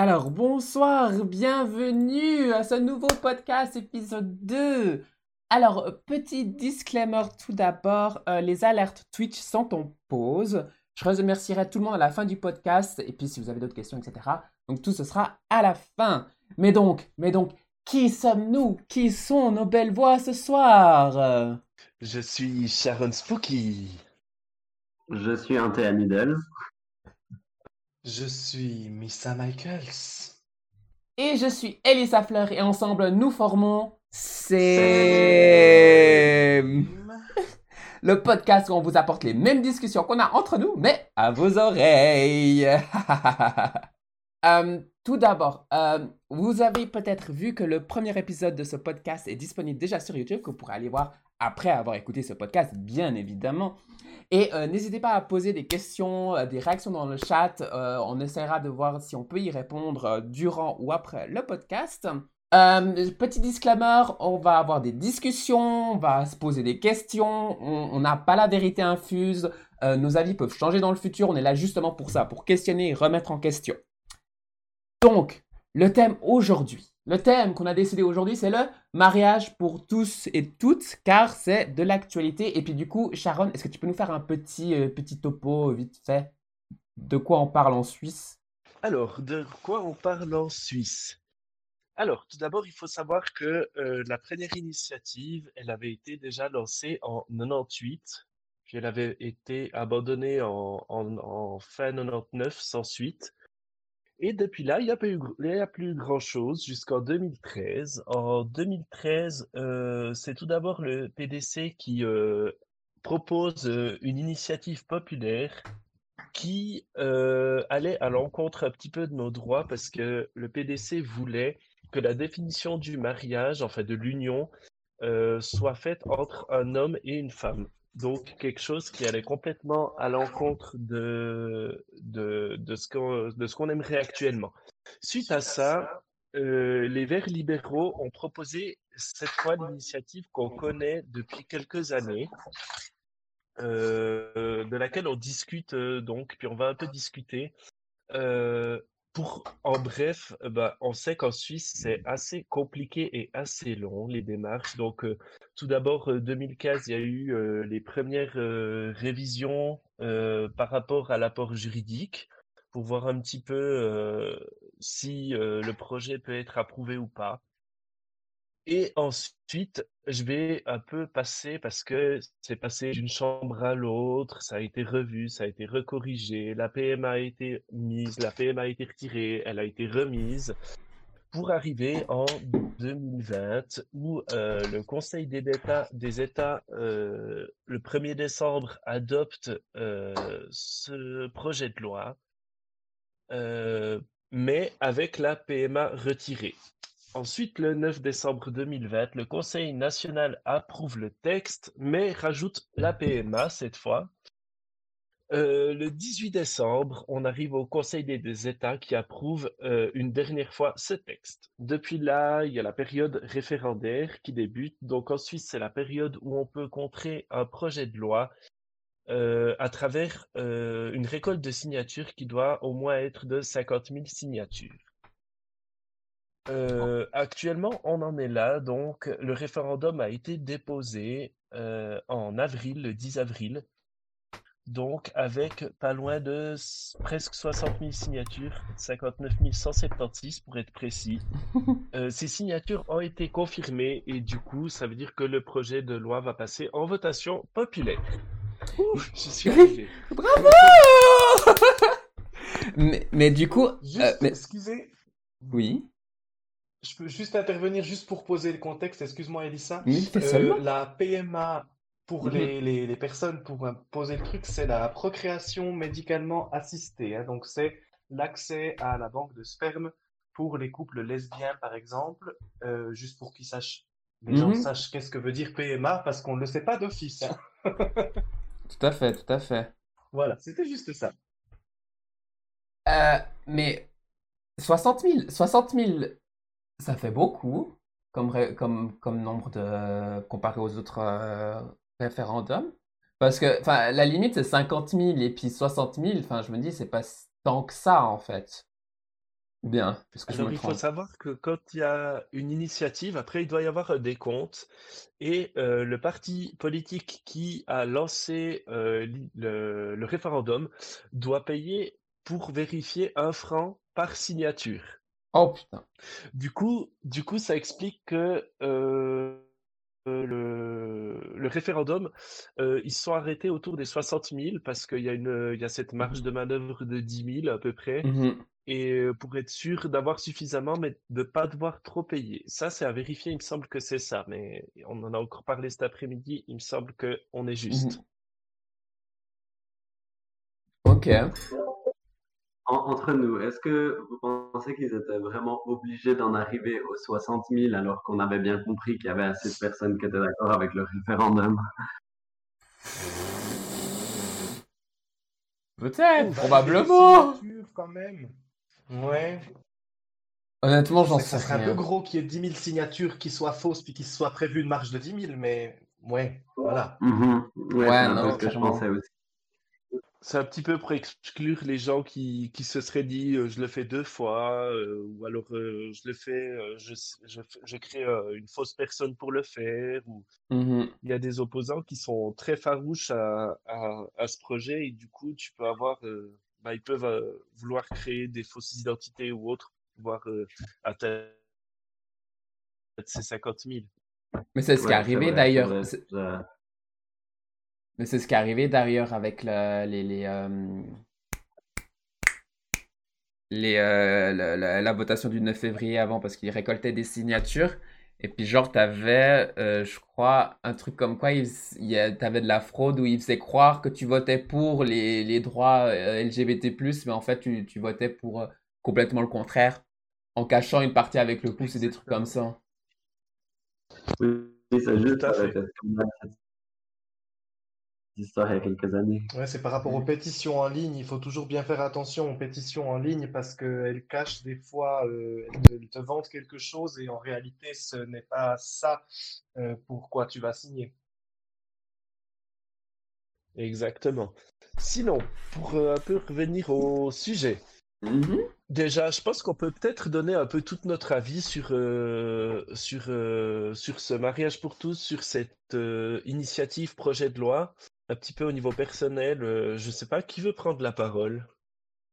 Alors, bonsoir, bienvenue à ce nouveau podcast épisode 2. Alors, petit disclaimer tout d'abord, euh, les alertes Twitch sont en pause. Je remercierai tout le monde à la fin du podcast et puis si vous avez d'autres questions, etc. Donc tout ce sera à la fin. Mais donc, mais donc, qui sommes-nous? Qui sont nos belles voix ce soir? Je suis Sharon Spooky. Je suis Needles. Je suis Missa Michaels. Et je suis Elisa Fleur et ensemble nous formons C'est le podcast où on vous apporte les mêmes discussions qu'on a entre nous, mais à vos oreilles. Euh, tout d'abord, euh, vous avez peut-être vu que le premier épisode de ce podcast est disponible déjà sur YouTube, que vous pourrez aller voir après avoir écouté ce podcast, bien évidemment. Et euh, n'hésitez pas à poser des questions, des réactions dans le chat. on essaiera de voir si on peut y répondre durant ou après le podcast. petit disclaimer, on va avoir des discussions, on va se poser des questions, on n'a pas la vérité infuse, nos avis peuvent changer dans le futur, on est là justement pour ça, pour questionner et remettre en question. Donc, le thème aujourd'hui, le thème qu'on a décidé aujourd'hui, c'est le mariage pour tous et toutes, car c'est de l'actualité. Et puis du coup, Sharon, est-ce que tu peux nous faire un petit, euh, topo vite fait? De quoi on parle en Suisse? Alors, de quoi on parle en Suisse? Alors, tout d'abord, il faut savoir que euh, la première initiative, elle avait été déjà lancée en 98, puis elle avait été abandonnée en, en, en fin 99 sans suite. Et depuis là, il n'y a, a plus grand-chose jusqu'en 2013. En 2013, euh, c'est tout d'abord le PDC qui euh, propose euh, une initiative populaire qui allait à l'encontre un petit peu de nos droits parce que le PDC voulait que la définition du mariage, enfin de l'union, soit faite entre un homme et une femme donc quelque chose qui allait complètement à l'encontre de, de, de ce qu'on aimerait actuellement. Suite à ça, euh, les Verts libéraux ont proposé cette fois l'initiative qu'on connaît depuis quelques années, euh, de laquelle on discute euh, donc, puis on va un peu discuter en bref, euh, bah, on sait qu'en Suisse, c'est assez compliqué et assez long, les démarches. Donc, euh, tout d'abord, 2015, il y a eu les premières révisions par rapport à l'apport juridique pour voir un petit peu si le projet peut être approuvé ou pas. Et ensuite, je vais un peu passer parce que c'est passé d'une chambre à l'autre, ça a été revu, ça a été recorrigé, la PMA a été mise, la PMA a été retirée, elle a été remise, pour arriver en 2020 où euh, le Conseil des États, des États euh, le 1er décembre, adopte euh, ce projet de loi, mais avec la PMA retirée. Ensuite, le 9 décembre 2020, le Conseil national approuve le texte, mais rajoute la PMA cette fois. Euh, le 18 décembre, on arrive au Conseil des, États qui approuve euh, une dernière fois ce texte. Depuis là, il y a la période référendaire qui débute. Donc en Suisse, c'est la période où on peut contrer un projet de loi euh, à travers une récolte de signatures qui doit au moins être de 50 000 signatures. Euh, actuellement, on en est là. Donc, le référendum a été déposé euh, en avril, le 10 avril. Donc, avec pas loin de presque 60 000 signatures, 59 176 pour être précis. Euh, ces signatures ont été confirmées et du coup, ça veut dire que le projet de loi va passer en votation populaire. je suis arrivé. Bravo mais, mais, du coup... Juste, excusez. Oui. Je peux juste intervenir juste pour poser le contexte. Excuse-moi, Elissa. Euh, la PMA pour mhm. les, les, personnes, pour euh, poser le truc, c'est la procréation médicalement assistée. Hein. Donc, c'est l'accès à la banque de sperme pour les couples lesbiens, par exemple, euh, juste pour qu'ils sachent, les gens mhm. sachent qu'est-ce que veut dire PMA, parce qu'on ne le sait pas d'office. Hein. tout à fait, tout à fait. Voilà, c'était juste ça. mais 60 000, 60 000 ça fait beaucoup comme, comme, comme nombre de comparé aux autres euh, référendums. Parce que enfin, la limite, c'est 50 000 et puis 60 000. Enfin, je me dis, c'est pas tant que ça, en fait. Ou bien, parce que je Alors, me il faut trompe. savoir que quand il y a une initiative, après, il doit y avoir un décompte. Et euh, le parti politique qui a lancé euh, l'i- le, le référendum doit payer pour vérifier un franc par signature. Oh putain. Du coup, du coup, ça explique que euh, euh, le, le référendum, euh, ils sont arrêtés autour des 60 000 parce qu'il y a une, il y a cette marge de manœuvre de 10 000 à peu près. Mhm. Et pour être sûr d'avoir suffisamment, mais de ne pas devoir trop payer. Ça, c'est à vérifier, il me semble que c'est ça. Mais on en a encore parlé cet après-midi, il me semble qu'on est juste. Mhm. Ok. En- entre nous, est-ce que vous pensez qu'ils étaient vraiment obligés d'en arriver aux 60 000 alors qu'on avait bien compris qu'il y avait assez de personnes qui étaient d'accord avec le référendum? Peut-être, Bah, probablement. quand même. Ouais. Honnêtement, j'en C'est que ça sais serait un peu rien. gros qu'il y ait 10 000 signatures qui soient fausses puis qu'il soit prévu une marge de 10 000, mais ouais, voilà. Mhm. Ouais, Ouais, c'est un non, peu ce que je pensais aussi. C'est un petit peu pour exclure les gens qui, qui se seraient dit euh, je le fais deux fois, euh, ou alors euh, je le fais, euh, je, je, je crée euh, une fausse personne pour le faire, ou Mhm. il y a des opposants qui sont très farouches à, à, à ce projet et du coup tu peux avoir, euh, bah, ils peuvent euh, vouloir créer des fausses identités ou autres, pour pouvoir euh, atteindre ces 50 000. Mais c'est ce qui est arrivé d'ailleurs. Mais c'est ce qui est arrivé d'ailleurs avec le- les, les, euh, euh, la, votation du 9 février avant parce qu'ils récoltaient des signatures. Et puis genre, t'avais, euh, je crois, un truc comme quoi il, il t'avais de la fraude où ils faisaient croire que tu votais pour les, les droits euh, LGBT+, mais en fait tu, tu votais pour complètement le contraire, en cachant une partie avec le pouce et des trucs comme ça. Oui, juste histoire il y a quelques années. Ouais, c'est par rapport aux pétitions en ligne. Il faut toujours bien faire attention aux pétitions en ligne parce qu'elles cachent des fois, euh, elles te, elles te vendent quelque chose et en réalité, ce n'est pas ça euh, pour quoi tu vas signer. Exactement. Sinon, pour euh, un peu revenir au sujet, Mhm. déjà, je pense qu'on peut peut-être donner un peu tout notre avis sur, euh, sur, euh, sur ce mariage pour tous, sur cette euh, initiative projet de loi, un petit peu au niveau personnel. euh, je sais pas, qui veut prendre la parole?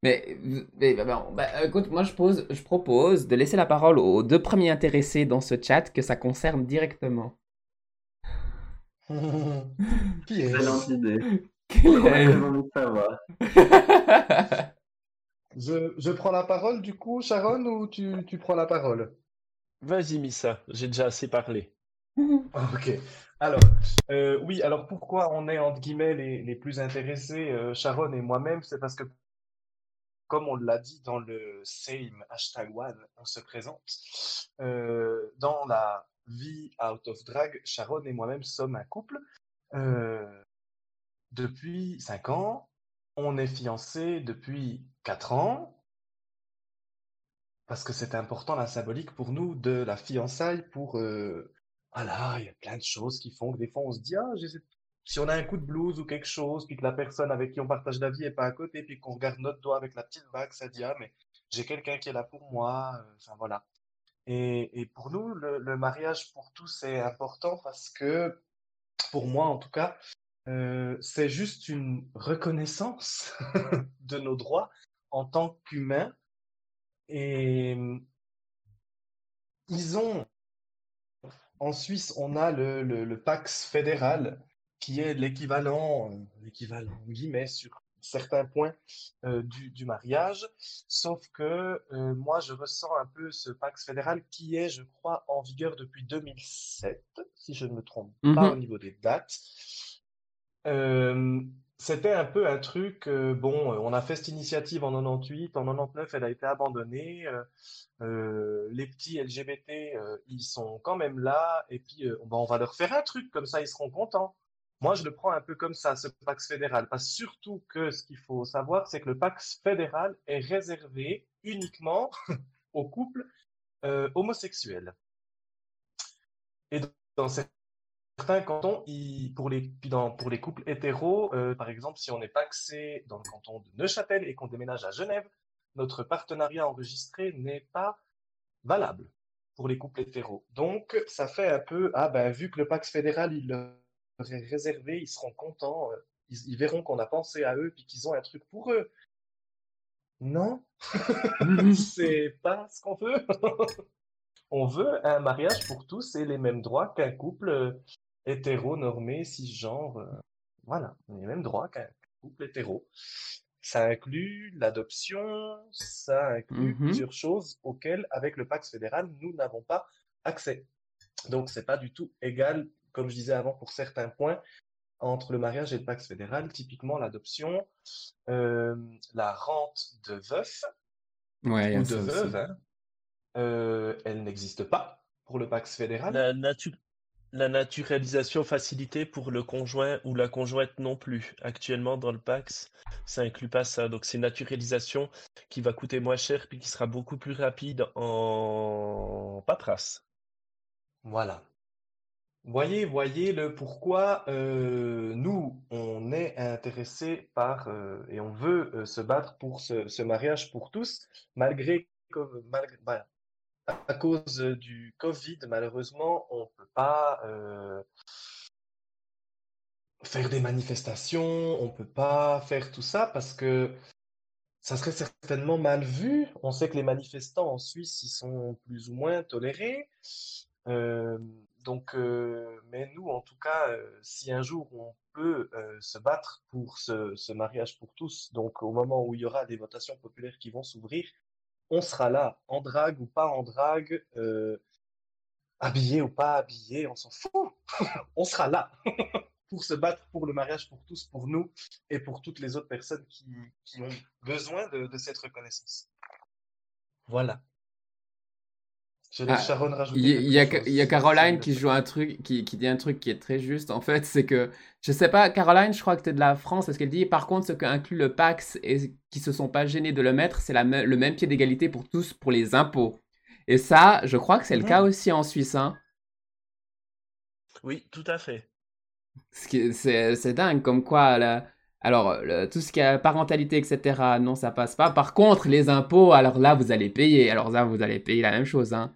Mais, mais, bah, bon, bah, écoute, moi je, pose, je propose de laisser la parole aux deux premiers intéressés dans ce chat que ça concerne directement. Qui est? Excellente idée. Quel On a est- très envie de savoir. Je, je prends la parole du coup, Sharon, ou tu, tu prends la parole? Vas-y, Missa, j'ai déjà assez parlé. Ok. Alors, euh, oui, alors pourquoi on est entre guillemets les, plus intéressés, euh, Sharon et moi-même, c'est parce que, comme on l'a dit dans le same hashtag one, on se présente. euh, dans la vie out of drag, Sharon et moi-même sommes un couple depuis 5 ans. On est fiancés depuis 4 ans. Parce que c'est important la symbolique pour nous de la fiançaille pour voilà, il y a plein de choses qui font que des fois on se dit ah si on a un coup de blues ou quelque chose puis que la personne avec qui on partage la vie est pas à côté puis qu'on regarde notre doigt avec la petite bague ça dit ah mais j'ai quelqu'un qui est là pour moi euh, enfin voilà. Et, pour nous le, mariage pour tous est important parce que pour moi en tout cas euh, c'est juste une reconnaissance de nos droits en tant qu'humains. Et ils ont en Suisse, on a le, le, le Pax fédéral, qui est l'équivalent, euh, l'équivalent, en guillemets, sur certains points euh, du, du mariage. Sauf que euh, moi, je ressens un peu ce Pax fédéral qui est, je crois, en vigueur depuis 2007, si je ne me trompe pas au Mhm. niveau des dates. C'était un peu un truc, euh, bon, euh, on a fait cette initiative en 98, en 99, elle a été abandonnée. euh, les petits LGBT, ils sont quand même là, et puis ben, on va leur faire un truc, comme ça ils seront contents. Moi, je le prends un peu comme ça, ce Pax fédéral, parce surtout que ce qu'il faut savoir, c'est que le Pax fédéral est réservé uniquement aux couples homosexuels. Et dans certains cantons, pour les, puis dans- pour les couples hétéros, euh, par exemple, si on est paxé dans le canton de Neuchâtel et qu'on déménage à Genève, notre partenariat enregistré n'est pas valable pour les couples hétéros. Donc, ça fait un peu, ah ben, vu que le Pax fédéral, il leur est réservé, ils seront contents, euh, ils, ils verront qu'on a pensé à eux, puis qu'ils ont un truc pour eux. Non, c'est pas ce qu'on veut. On veut un mariage pour tous et les mêmes droits qu'un couple euh, hétéro-normé, cisgenre. euh, Voilà, les mêmes droits qu'un couple hétéro. Ça inclut l'adoption, ça inclut Mhm. plusieurs choses auxquelles, avec le Pax fédéral, nous n'avons pas accès. Donc, c'est pas du tout égal, comme je disais avant, pour certains points, entre le mariage et le Pax fédéral. Typiquement, l'adoption, euh, la rente de veuf Ouais, ou de veuve, hein, euh, elle n'existe pas pour le Pax fédéral. La, natu- la naturalisation facilitée pour le conjoint ou la conjointe non plus. Actuellement, dans le Pax, ça inclut pas ça. Donc, c'est une naturalisation qui va coûter moins cher puis qui sera beaucoup plus rapide en paperasse. Voilà. Voyez, voyez le pourquoi euh, nous, on est intéressés par euh, et on veut euh, se battre pour ce, mariage pour tous, malgré malgré, à cause du Covid, malheureusement, on ne peut pas euh, faire des manifestations, on ne peut pas faire tout ça parce que ça serait certainement mal vu. On sait que les manifestants en Suisse, ils sont plus ou moins tolérés. Euh, donc, euh, mais nous, en tout cas, euh, si un jour on peut euh, se battre pour ce, ce mariage pour tous, donc au moment où il y aura des votations populaires qui vont s'ouvrir, on sera là, en drague ou pas en drague, euh, habillé ou pas habillé, on s'en fout. on sera là pour se battre pour le mariage pour tous, pour nous et pour toutes les autres personnes qui, ont besoin de cette reconnaissance. Voilà. Ah, Il y, a, y Caroline qui joue un truc, qui, qui dit un truc qui est très juste. En fait, c'est que, je sais pas, Caroline, je crois que tu es de la France, parce qu'elle dit, par contre, ce que inclut le Pax et qui se sont pas gênés de le mettre, c'est le même pied d'égalité pour tous pour les impôts. Et ça, je crois que c'est le cas aussi en Suisse. Hein. Oui, tout à fait. C'est c'est dingue, comme quoi, là, alors, le- tout ce qui est parentalité, etc., non, ça passe pas. Par contre, les impôts, alors là, vous allez payer. Alors là, vous allez payer la même chose. Hein.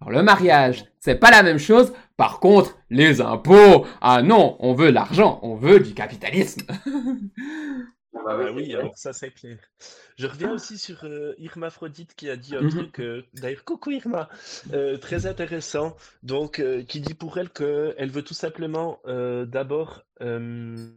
Alors, le mariage, c'est pas la même chose. Par contre, les impôts, ah non, on veut l'argent, on veut du capitalisme. Ah bah Bah oui, oui, c'est vrai. alors ça c'est clair. Je reviens aussi sur euh, Irma Aphrodite qui a dit un Mhm. truc, euh, d'ailleurs, coucou Irma, euh, très intéressant. Donc, euh, qui dit pour elle qu'elle veut tout simplement euh, d'abord euh,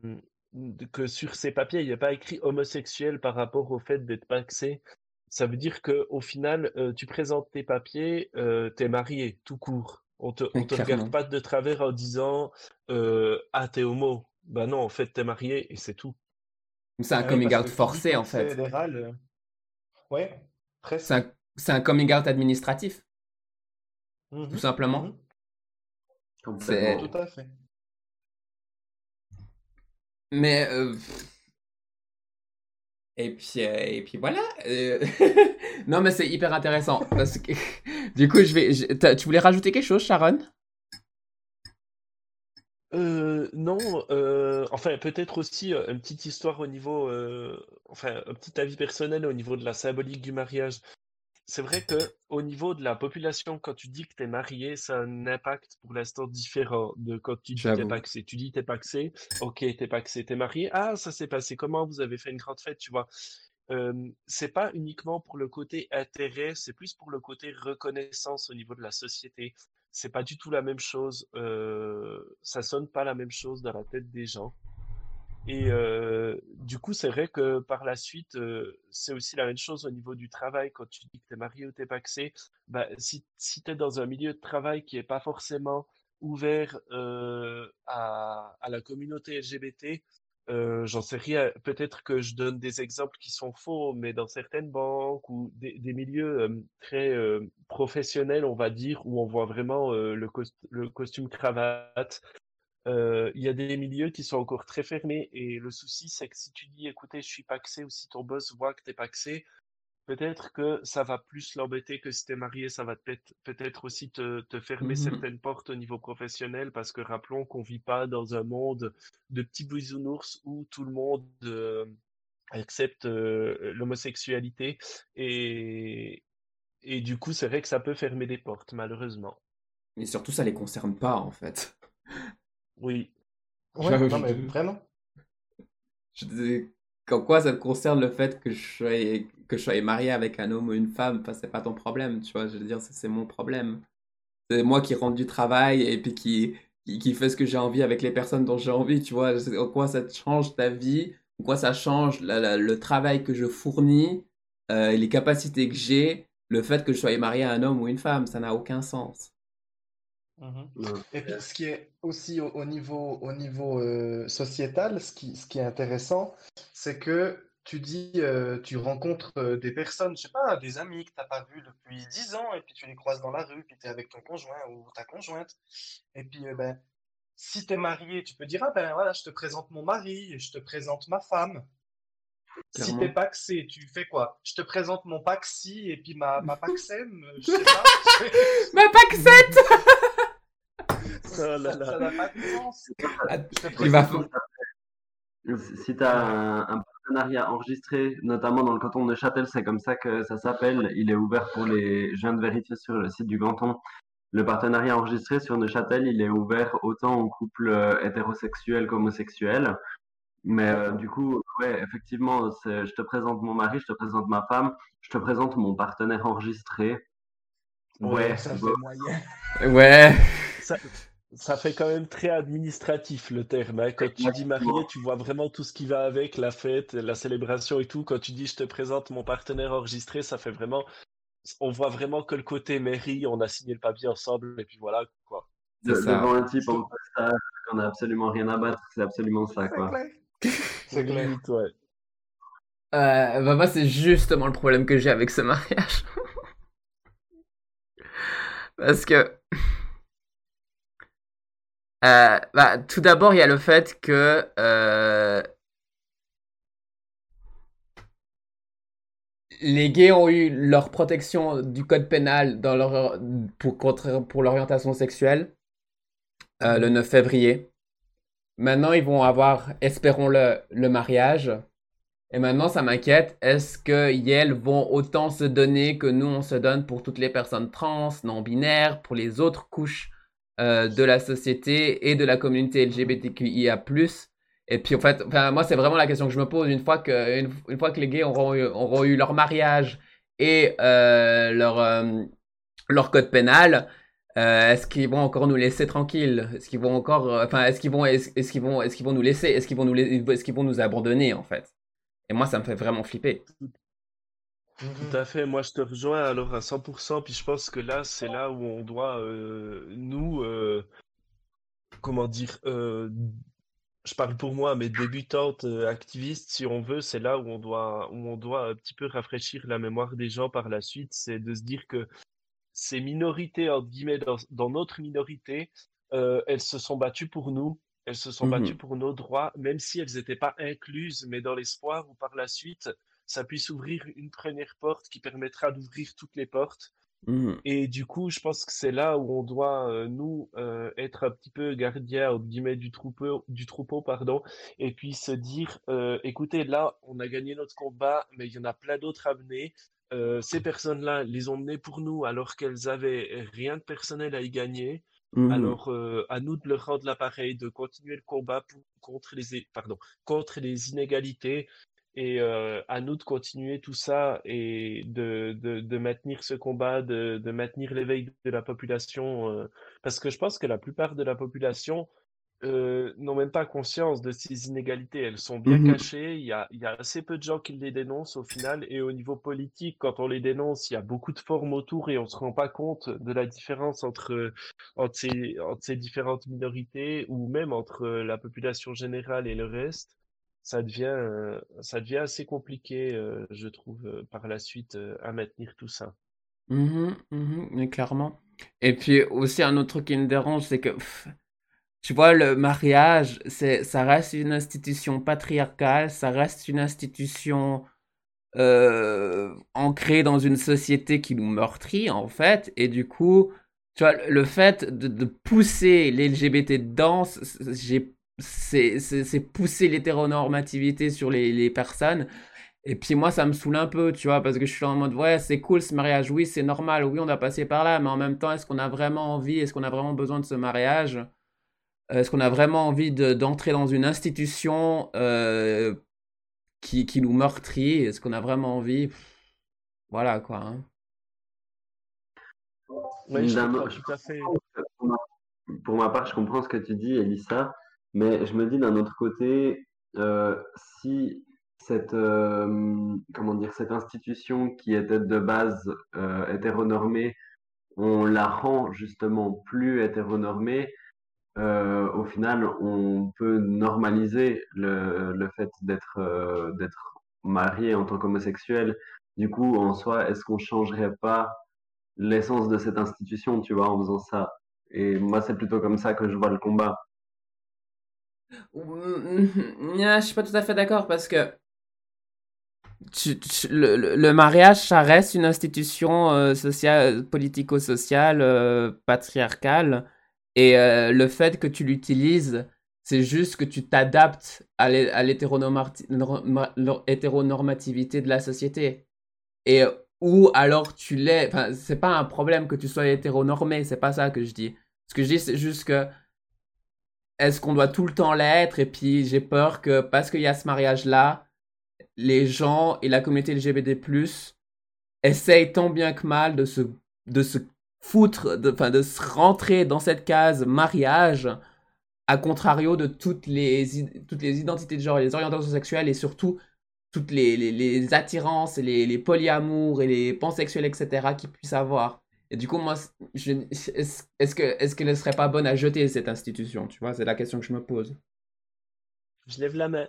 que sur ses papiers, il n'y a pas écrit homosexuel par rapport au fait d'être paxé. Ça veut dire que au final, euh, tu présentes tes papiers, euh, t'es marié, tout court. On te, on te regarde pas de travers en disant euh, ah t'es homo. Bah non, en fait t'es marié et c'est tout. C'est un Ouais, coming out forcé, en fait. fédéral, euh, ouais, presque. C'est un, c'est un coming out administratif, Mhm, tout simplement. Complètement. Tout à fait. Mais. euh, Et puis, euh, et puis voilà. euh, non, mais c'est hyper intéressant. Parce que, du coup, je vais. Tu voulais rajouter quelque chose, Sharon? Euh, non, enfin peut-être aussi une petite histoire au niveau, enfin un petit avis personnel au niveau de la symbolique du mariage. C'est vrai que au niveau de la population, quand tu dis que tu es marié, ça a un impact pour l'instant différent de quand tu dis t'es J'avoue. paxé. Tu dis t'es paxé, ok, t'es paxé, t'es marié. Ah, ça s'est passé comment? Vous avez fait une grande fête, tu vois. Euh, c'est pas uniquement pour le côté intérêt, c'est plus pour le côté reconnaissance au niveau de la société. C'est pas du tout la même chose. euh, ça sonne pas la même chose dans la tête des gens. Et du coup, c'est vrai que par la suite, c'est aussi la même chose au niveau du travail. Quand tu dis que tu es marié ou t'es paxé, bah, si, si tu es dans un milieu de travail qui est pas forcément ouvert à, la communauté LGBT, j'en sais rien. Peut-être que je donne des exemples qui sont faux, mais dans certaines banques ou des, milieux très professionnels, on va dire, où on voit vraiment le costume cravate, euh, il y a des milieux qui sont encore très fermés et le souci, c'est que si tu dis, écoutez, je suis paxé ou si ton boss voit que tu es paxé, peut-être que ça va plus l'embêter que si tu es marié, ça va peut-être aussi te, te fermer Mhm. certaines portes au niveau professionnel parce que rappelons qu'on vit pas dans un monde de petits bisounours où tout le monde euh, acceptent l'homosexualité et, et du coup, c'est vrai que ça peut fermer des portes, malheureusement. Mais surtout, ça les concerne pas, en fait. Oui. Ouais, non, mais vraiment. Je disais, quand quoi ça te concerne le fait que je sois, que je sois marié avec un homme ou une femme Enfin, c'est pas ton problème, tu vois. Je veux dire, c'est mon problème. C'est moi qui rentre du travail et puis qui, qui, fait ce que j'ai envie avec les personnes dont j'ai envie, tu vois. En quoi ça change ta vie En quoi ça change le travail que je fournis, euh, les capacités que j'ai le fait que je sois marié à un homme ou une femme, ça n'a aucun sens. Mhm. Et puis, ce qui est aussi au, niveau, au niveau euh, sociétal, ce qui, ce qui est intéressant, c'est que tu dis, euh, tu rencontres euh, des personnes, je sais pas, des amis que tu n'as pas vus depuis 10 ans, et puis tu les croises dans la rue, puis tu es avec ton conjoint ou ta conjointe. Et puis, ben, si tu es marié, tu peux dire, ah ben voilà, je te présente mon mari, je te présente ma femme. Si t'es paxé, tu fais quoi? Je te présente mon paxi et puis ma, ma paxem, je sais pas. ma paxette Ça n'a pas de sens. Si tu as un, partenariat enregistré, notamment dans le canton de Châtel, c'est comme ça que ça s'appelle. Il est ouvert pour les. Je viens de vérifier sur le site du canton. Le partenariat enregistré sur Neuchâtel, il est ouvert autant aux couples euh, hétérosexuels qu'homosexuels. Mais euh, du coup, ouais, effectivement, je te présente mon mari, je te présente ma femme, je te présente mon partenaire enregistré. Ouais, ça fait moyen. Ouais. Ça, fait quand même très administratif le terme. Hein. Quand tu dis marié, tu vois vraiment tout ce qui va avec, la fête, la célébration et tout. Quand tu dis je te présente mon partenaire enregistré, ça fait vraiment. On voit vraiment que le côté mairie, on a signé le papier ensemble et puis voilà quoi. devant un type en stage qu'on a absolument rien à battre, c'est absolument ça quoi. C'est clair. ouais. Euh, bah moi, c'est justement le problème que j'ai avec ce mariage. Parce que. Euh, bah, tout d'abord, il y a le fait que. Euh, les gays ont eu leur protection du code pénal pour, l'orientation sexuelle le 9 février. Maintenant, ils vont avoir, espérons-le, le mariage. Et maintenant, ça m'inquiète. Est-ce que Yale vont autant se donner que nous, on se donne pour toutes les personnes trans, non-binaires, pour les autres couches euh, de la société et de la communauté LGBTQIA+. Et puis, en fait, enfin, moi, c'est vraiment la question que je me pose. Une fois que, une, fois que les gays auront eu, eu leur mariage et euh, leur, euh, leur code pénal, euh, est-ce qu'ils vont encore nous laisser tranquilles? Est-ce qu'ils vont encore, euh, enfin, est-ce qu'ils vont, est-ce, vont, est-ce vont nous laisser? Est-ce qu'ils vont est-ce qu'ils vont nous abandonner en fait? Et moi, ça me fait vraiment flipper. Tout à fait, moi je te rejoins alors à 100%, puis je pense que là, c'est là où on doit, euh, nous, comment dire, je parle pour moi, mais débutante activiste, si on veut, c'est là où on doit, où on doit un petit peu rafraîchir la mémoire des gens par la suite, c'est de se dire que ces minorités, entre guillemets, dans, notre minorité, euh, elles se sont battues pour nous, elles se sont battues mmh pour nos droits, même si elles n'étaient pas incluses, mais dans l'espoir où par la suite, ça puisse ouvrir une première porte qui permettra d'ouvrir toutes les portes. Mmh Et du coup, je pense que c'est là où on doit, euh, nous, euh, être un petit peu gardiens, entre guillemets, du troupeau, du troupeau pardon, et puis se dire, écoutez, là, on a gagné notre combat, mais il y en a plein d'autres à mener. Euh, ces personnes-là les ont menées pour nous alors qu'elles avaient rien de personnel à y gagner. Mmh alors, euh, à nous de leur rendre l'appareil, de continuer le combat contre, les, pardon, contre les inégalités et euh, à nous de continuer tout ça et de, de, de maintenir ce combat, de, de maintenir l'éveil de la population. parce que je pense que la plupart de la population euh, n'ont même pas conscience de ces inégalités. Elles sont bien mmh cachées. Il y, a, il y, a, assez peu de gens qui les dénoncent au final. Et au niveau politique, quand on les dénonce, il y a beaucoup de formes autour et on ne se rend pas compte de la différence entre, entre, ces, entre ces différentes minorités ou même entre la population générale et le reste. Ça devient, ça devient assez compliqué, euh, je trouve, euh, par la suite, à maintenir tout ça. Mmh mmh mais clairement. Et puis aussi un autre truc qui me dérange, c'est que tu vois, le mariage, c'est, ça reste une institution patriarcale, ça reste une institution euh, ancrée dans une société qui nous meurtrit, en fait. Et du coup, tu vois, le fait de, de pousser les LGBT dedans, j'ai, c'est pousser l'hétéronormativité sur les, les, personnes. Et puis moi, ça me saoule un peu, tu vois, parce que je suis en mode, ouais, c'est cool ce mariage, oui, c'est normal, oui, on a passé par là, mais en même temps, est-ce qu'on a vraiment envie, est-ce qu'on a vraiment besoin de ce mariage? Est-ce qu'on a vraiment envie d'entrer dans une institution euh, qui, qui, nous meurtrit? Est-ce qu'on a vraiment envie? Voilà, quoi. Hein. Oui, je tout à fait. Pour ma part, je comprends ce que tu dis, Elissa, mais je me dis d'un autre côté, euh, si cette, euh, comment dire, cette institution qui était de base euh, hétéronormée, on la rend justement plus hétéronormée, euh, au final, on peut normaliser le, le fait d'être d'être marié en tant qu'homosexuel. Du coup, en soi, est-ce qu'on changerait pas l'essence de cette institution, tu vois, en faisant ça? Et moi, c'est plutôt comme ça que je vois le combat. Je suis pas tout à fait d'accord parce que le, mariage, ça reste une institution euh, sociale, politico-sociale, euh, patriarcale. Et euh, le fait que tu l'utilises, c'est juste que tu t'adaptes à l'hétéronormativité de la société. Et ou alors tu l'es. Enfin, c'est pas un problème que tu sois hétéronormé, c'est pas ça que je dis. Ce que je dis, c'est juste que. Est-ce qu'on doit tout le temps l'être? Et puis j'ai peur que parce qu'il y a ce mariage-là, les gens et la communauté LGBT+, essayent tant bien que mal de se, de foutre, de, de se rentrer dans cette case mariage, à contrario de toutes les, identités de genre, les orientations sexuelles et surtout toutes les, attirances, les, les polyamours et les pansexuels, etc. qu'ils puissent avoir. Et du coup, moi, est-ce que qu'elle ne serait pas bonne à jeter cette institution Tu vois, c'est la question que je me pose. Je lève la main.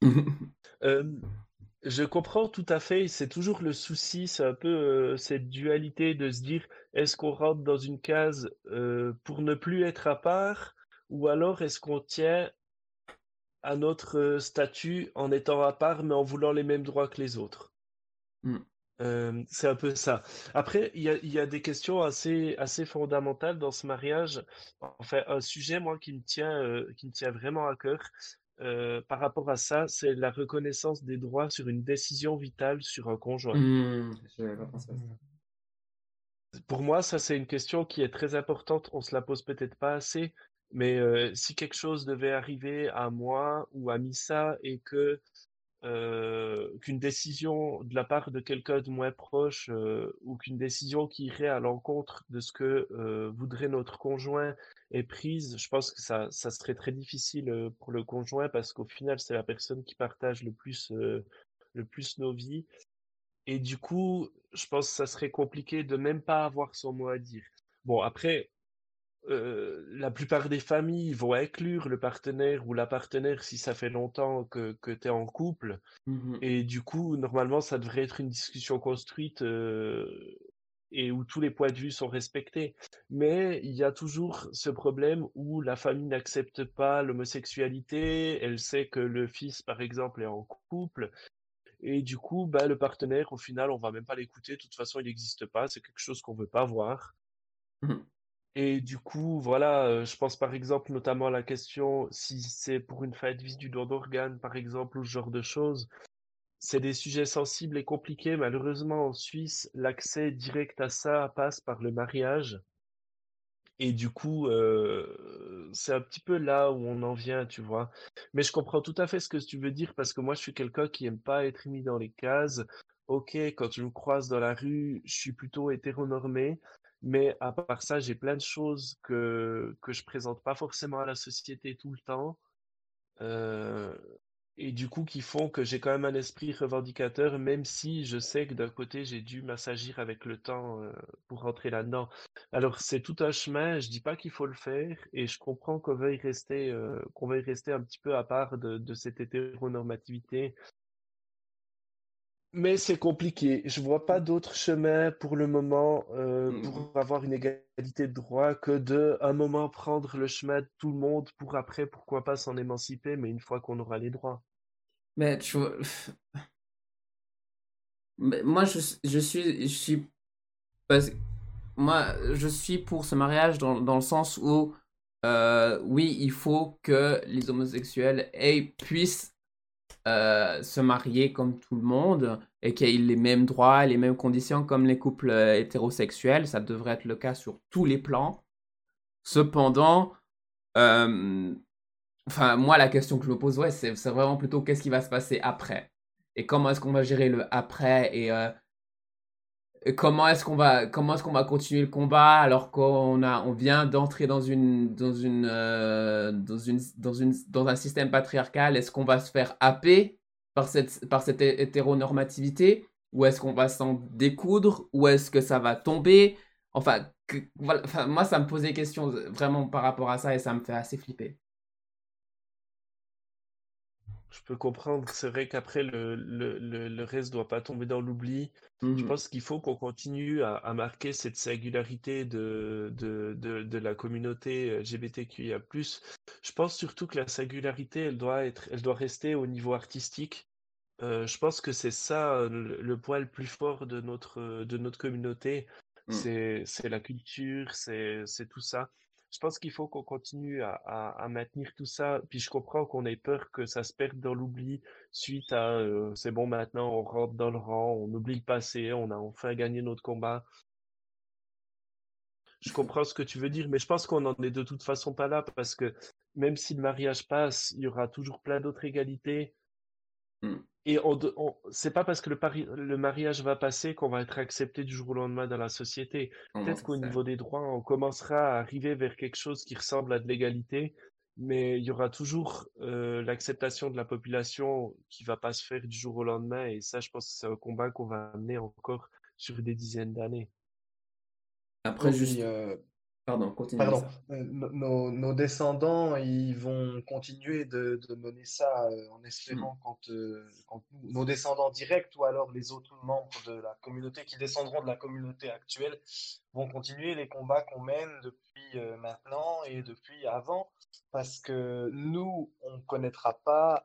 je comprends tout à fait, c'est toujours le souci, c'est un peu, cette dualité de se dire: «Est-ce qu'on rentre dans une case, pour ne plus être à part? Ou alors est-ce qu'on tient à notre, statut en étant à part, mais en voulant les mêmes droits que les autres?» Mmh. c'est un peu ça. Après, il y a il y a des questions assez assez fondamentales dans ce mariage. Enfin, un sujet, moi, qui me tient, qui me tient vraiment à cœur, euh, par rapport à ça, c'est la reconnaissance des droits sur une décision vitale sur un conjoint. Mmh, Pour moi, ça, c'est une question qui est très importante. On se la pose peut-être pas assez, mais euh, si quelque chose devait arriver à moi ou à Missa et que euh, qu'une décision de la part de quelqu'un de moins proche euh, ou qu'une décision qui irait à l'encontre de ce que euh, voudrait notre conjoint est prise, je pense que ça, ça serait très difficile pour le conjoint parce qu'au final, c'est la personne qui partage le plus, le plus nos vies. Et du coup, je pense que ça serait compliqué de même pas avoir son mot à dire. Bon, après, euh, la plupart des familles vont inclure le partenaire ou la partenaire si ça fait longtemps que, que tu es en couple. Mmh et du coup, normalement, ça devrait être une discussion construite euh, et où tous les points de vue sont respectés. Mais il y a toujours ce problème où la famille n'accepte pas l'homosexualité, elle sait que le fils, par exemple, est en couple. Et du coup, bah, le partenaire, au final, on va même pas l'écouter. De toute façon, il n'existe pas. C'est quelque chose qu'on veut pas voir. Mmh et du coup, voilà, je pense par exemple notamment à la question si c'est pour une de vie du don d'organes, par exemple, ou ce genre de choses. C'est des sujets sensibles et compliqués. Malheureusement, en Suisse, l'accès direct à ça passe par le mariage. Et du coup, c'est un petit peu là où on en vient, tu vois. Mais je comprends tout à fait ce que tu veux dire parce que moi, je suis quelqu'un qui aime pas être mis dans les cases. Ok, quand je me croise dans la rue, je suis plutôt hétéronormé. Mais à part ça, j'ai plein de choses que, que je présente pas forcément à la société tout le temps. Euh, et du coup, qui font que j'ai quand même un esprit revendicateur, même si je sais que d'un côté, j'ai dû m'assagir avec le temps euh, pour rentrer là-dedans. Alors, c'est tout un chemin, je dis pas qu'il faut le faire, et je comprends qu'on veuille rester, euh, qu'on veuille rester un petit peu à part de, de cette hétéronormativité mais c'est compliqué. Je vois pas d'autre chemin pour le moment euh, mmh pour avoir une égalité de droit que de, un moment, prendre le chemin de tout le monde pour après, pourquoi pas s'en émanciper, mais une fois qu'on aura les droits. Mais tu vois... moi, je, je suis... Je suis... Moi, je suis pour ce mariage dans, dans le sens où euh, oui, il faut que les homosexuels aient, puissent euh, se marier comme tout le monde et qu'ils aient les mêmes droits, les mêmes conditions comme les couples euh, hétérosexuels. Ça devrait être le cas sur tous les plans. Cependant, enfin, moi, la question que je me pose, ouais, c'est vraiment plutôt qu'est-ce qui va se passer après? Et comment est-ce qu'on va gérer le après et comment est-ce qu'on va comment est-ce qu'on va continuer le combat alors qu'on a on vient d'entrer dans une dans une euh, dans une dans une dans un système patriarcal? Est-ce qu'on va se faire happer par cette par cette hétéronormativité? Ou est-ce qu'on va s'en découdre? Ou est-ce que ça va tomber? Enfin, enfin moi ça me pose des questions vraiment par rapport à ça et ça me fait assez flipper je peux comprendre. C'est vrai qu'après, le, le, le, reste doit pas tomber dans l'oubli. Je mmh pense qu'il faut qu'on continue à, à, marquer cette singularité de, de, de, de, la communauté LGBTQIA+. Je pense surtout que la singularité, elle doit, être, elle doit rester au niveau artistique. Euh, je pense que c'est ça le, le, point le plus fort de notre, de notre communauté. Mmh. C'est la culture, c'est tout ça je pense qu'il faut qu'on continue à, maintenir tout ça. Puis je comprends qu'on ait peur que ça se perde dans l'oubli suite à euh, c'est bon maintenant on rentre dans le rang, on oublie le passé, on a enfin gagné notre combat. Je comprends ce que tu veux dire, mais je pense qu'on n'en est de toute façon pas là parce que même si le mariage passe, il y aura toujours plein d'autres égalités. Mmh. Et on, c'est pas parce que le, le mariage va passer qu'on va être accepté du jour au lendemain dans la société. Peut-être qu'au niveau des droits, on commencera à arriver vers quelque chose qui ressemble à de l'égalité, mais il y aura toujours euh, l'acceptation de la population qui va pas se faire du jour au lendemain. Et ça, je pense que c'est un combat qu'on va amener encore sur des dizaines d'années. Après, juste, euh, Pardon, continue. Pardon. Euh, nos, descendants, ils vont continuer de, mener ça euh, en espérant hmm. quand, euh, quand, nos descendants directs ou alors les autres membres de la communauté qui descendront de la communauté actuelle vont continuer les combats qu'on mène depuis maintenant et depuis avant parce que nous, on ne connaîtra pas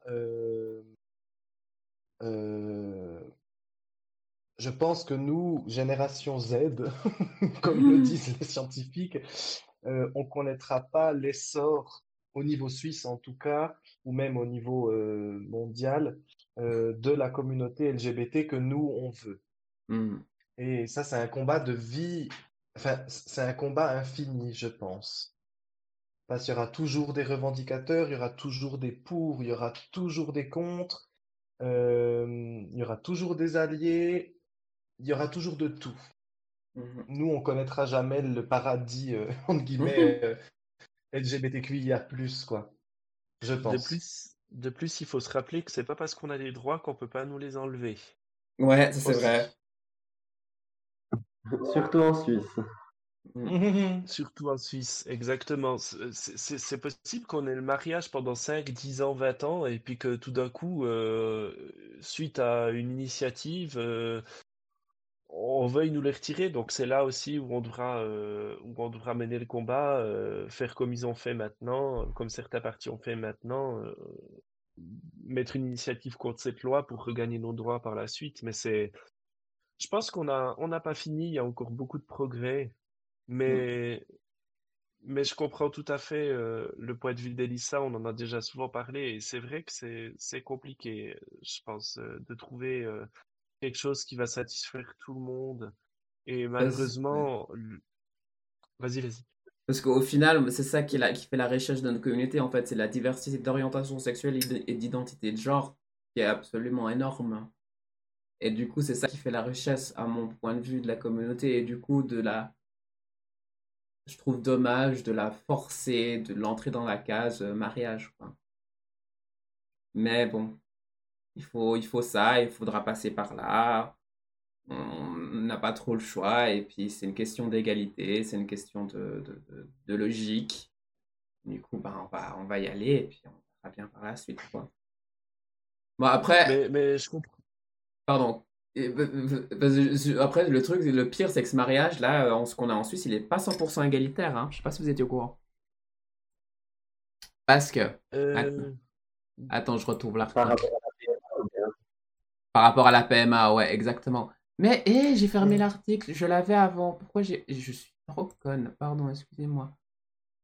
je pense que nous, génération Z, comme le disent les scientifiques, euh, on ne connaîtra pas l'essor au niveau suisse en tout cas, ou même au niveau euh, mondial, euh, de la communauté LGBT que nous, on veut. Mmh. Et ça, c'est un combat de vie, enfin, c'est un combat infini, je pense. Parce qu'il y aura toujours des revendicateurs, il y aura toujours des pour, il y aura toujours des contre, il y aura toujours des alliés, il y aura toujours de tout. Mmh Nous, on connaîtra jamais le paradis, euh, entre guillemets, euh, LGBTQIA+, quoi. Je pense. De plus, de plus, il faut se rappeler que c'est pas parce qu'on a des droits qu'on peut pas nous les enlever. Ouais, c'est vrai. Surtout en Suisse. Mmh Surtout en Suisse, exactement. C'est possible qu'on ait le mariage pendant 5, 10 ans, 20 ans, et puis que tout d'un coup, euh, suite à une initiative, on veuille nous les retirer. Donc c'est là aussi où on devra, euh, où on devra mener le combat, euh, faire comme ils ont fait maintenant, comme certains partis ont fait maintenant, euh, mettre une initiative contre cette loi pour regagner nos droits par la suite. Mais c'est, je pense qu'on a, on n'a pas fini. Il y a encore beaucoup de progrès, mais mais je comprends tout à fait le point de vue d'Elissa. On en a déjà souvent parlé et c'est vrai que c'est c'est compliqué, je pense, de trouver quelque chose qui va satisfaire tout le monde. Et malheureusement, vas-y, vas-y. Parce qu'au final, c'est ça qui, qui fait la recherche de notre communauté, en fait, c'est la diversité d'orientation sexuelle et d'identité de genre qui est absolument énorme. Et du coup, c'est ça qui fait la richesse, à mon point de vue, de la communauté et du coup, de la. Je trouve dommage de la forcer, de l'entrer dans la case euh, mariage. Quoi. Mais bon, il faut, il faut ça, il faudra passer par là. On n'a pas trop le choix. Et puis, c'est une question d'égalité, c'est une question de, de, de, logique. Du coup, ben, on, va, on va y aller et puis on verra bien par la suite. Quoi. Bon, après. Mais, mais je comprends. Pardon. après, le truc, le pire, c'est que ce mariage, là, ce qu'on a en Suisse, il n'est pas 100% égalitaire. Hein. Je sais pas si vous étiez au courant. Parce que. Euh, attends, je retrouve l'article. Par rapport à la PMA, ouais, exactement. Mais hé, j'ai fermé l'article, je l'avais avant. Pourquoi j'ai. Je suis trop conne, pardon, excusez-moi.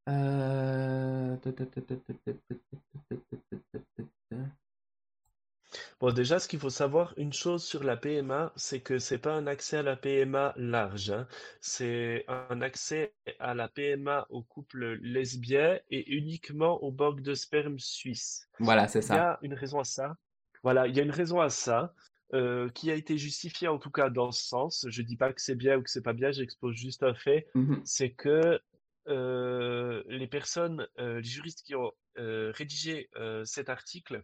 Euh... Bon, déjà, ce qu'il faut savoir, une chose sur la PMA, c'est que c'est pas un accès à la PMA large, hein. C'est un accès à la PMA aux couples lesbiens et uniquement aux banques de sperme suisses. Voilà, c'est Il y ça. a une raison à ça. Voilà, il y a une raison à ça, euh, qui a été justifiée en tout cas dans ce sens. Je dis pas que c'est bien ou que c'est pas bien, j'expose juste un fait. Mhm. C'est que euh, les personnes, euh, les juristes qui ont rédigé cet article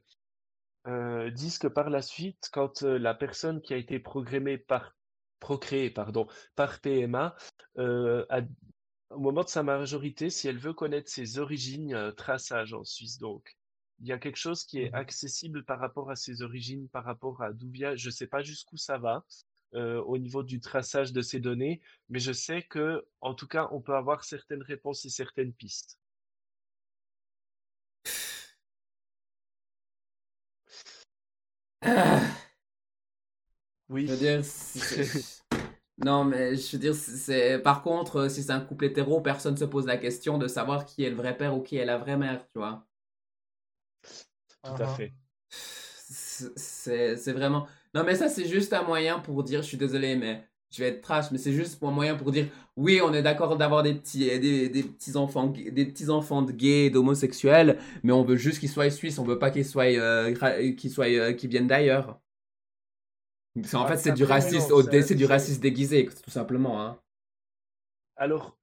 disent que par la suite, quand la personne qui a été programmée par, procréée pardon, par PMA, a- au moment de sa majorité, si elle veut connaître ses origines, traçage en Suisse. Donc, il y a quelque chose qui est Mhm. accessible par rapport à ses origines, par rapport à d'où vient. Je ne sais pas jusqu'où ça va euh, au niveau du traçage de ces données, mais je sais que, en tout cas, on peut avoir certaines réponses et certaines pistes. Ah, Oui. je veux dire, non, mais je veux dire, c'est par contre, si c'est un couple hétéro, personne se pose la question de savoir qui est le vrai père ou qui est la vraie mère, tu vois. Tout à Uh-huh. fait. C'est vraiment. Non, mais ça, c'est juste un moyen pour dire, je suis désolé, mais je vais être trash, mais c'est juste un moyen pour dire, oui, on est d'accord d'avoir des petits, des, des petits enfants, des petits enfants de gays, d'homosexuels, mais on veut juste qu'ils soient suisses, on veut pas qu'ils soient, euh, qu'ils soient, euh, qu'ils viennent d'ailleurs. Qu'en Ah, fait, c'est du racisme, c'est du racisme déguisé, tout simplement, hein. Alors,